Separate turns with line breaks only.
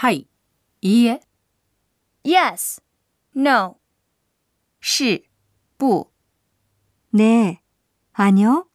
はい、いいえ。
Yes, no, 是、不。
ねえ、あにょ